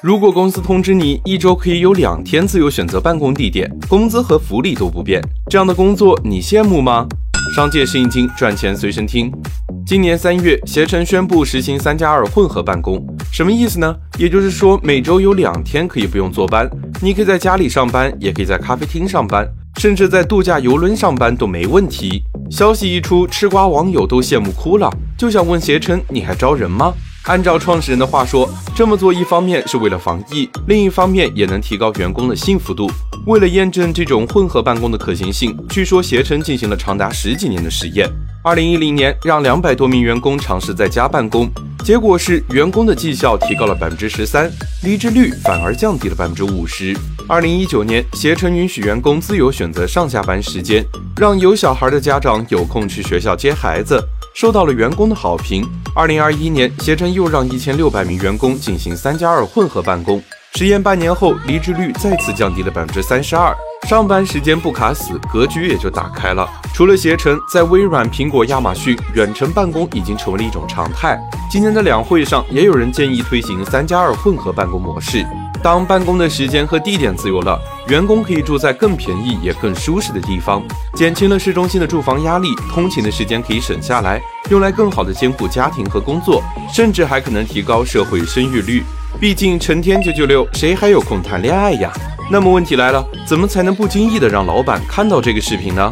如果公司通知你一周可以有两天自由选择办公地点，工资和福利都不变，这样的工作你羡慕吗？商界生意经，赚钱随身听。今年三月，携程宣布实行三加二混合办公，什么意思呢？也就是说每周有两天可以不用坐班，你可以在家里上班，也可以在咖啡厅上班，甚至在度假游轮上班都没问题。消息一出，吃瓜网友都羡慕哭了，就想问携程，你还招人吗？按照创始人的话说，这么做一方面是为了防疫，另一方面也能提高员工的幸福度。为了验证这种混合办公的可行性，据说携程进行了长达十几年的实验。二零一零年，让两百多名员工尝试在家办公，结果是员工的绩效提高了百分之十三，离职率反而降低了百分之五十。二零一九年，携程允许员工自由选择上下班时间，让有小孩的家长有空去学校接孩子。受到了员工的好评。二零二一年，携程又让一千六百名员工进行三加二混合办公，实验半年后，离职率再次降低了百分之三十二，上班时间不卡死，格局也就打开了。除了携程，在微软、苹果、亚马逊，远程办公已经成为了一种常态。今年的两会上，也有人建议推行三加二混合办公模式。当办公的时间和地点自由了，员工可以住在更便宜也更舒适的地方，减轻了市中心的住房压力，通勤的时间可以省下来，用来更好的兼顾家庭和工作，甚至还可能提高社会生育率。毕竟成天九九六，谁还有空谈恋爱呀？那么问题来了，怎么才能不经意的让老板看到这个视频呢？